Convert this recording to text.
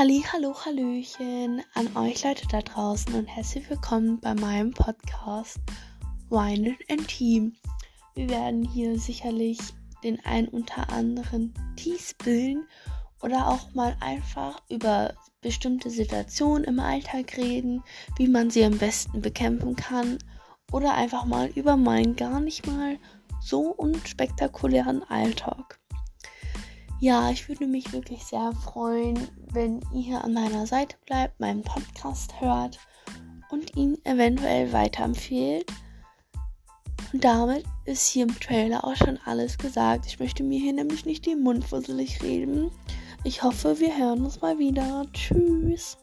Halli, hallo, hallöchen an euch Leute da draußen und herzlich willkommen bei meinem Podcast Wine and Team. Wir werden hier sicherlich den einen unter anderen Tees bilden oder auch mal einfach über bestimmte Situationen im Alltag reden, wie man sie am besten bekämpfen kann oder einfach mal über meinen gar nicht mal so unspektakulären Alltag. Ja, ich würde mich wirklich sehr freuen, wenn ihr an meiner Seite bleibt, meinen Podcast hört und ihn eventuell weiterempfehlt. Und damit ist hier im Trailer auch schon alles gesagt. Ich möchte mir hier nämlich nicht den Mund fusselig reden. Ich hoffe, wir hören uns mal wieder. Tschüss.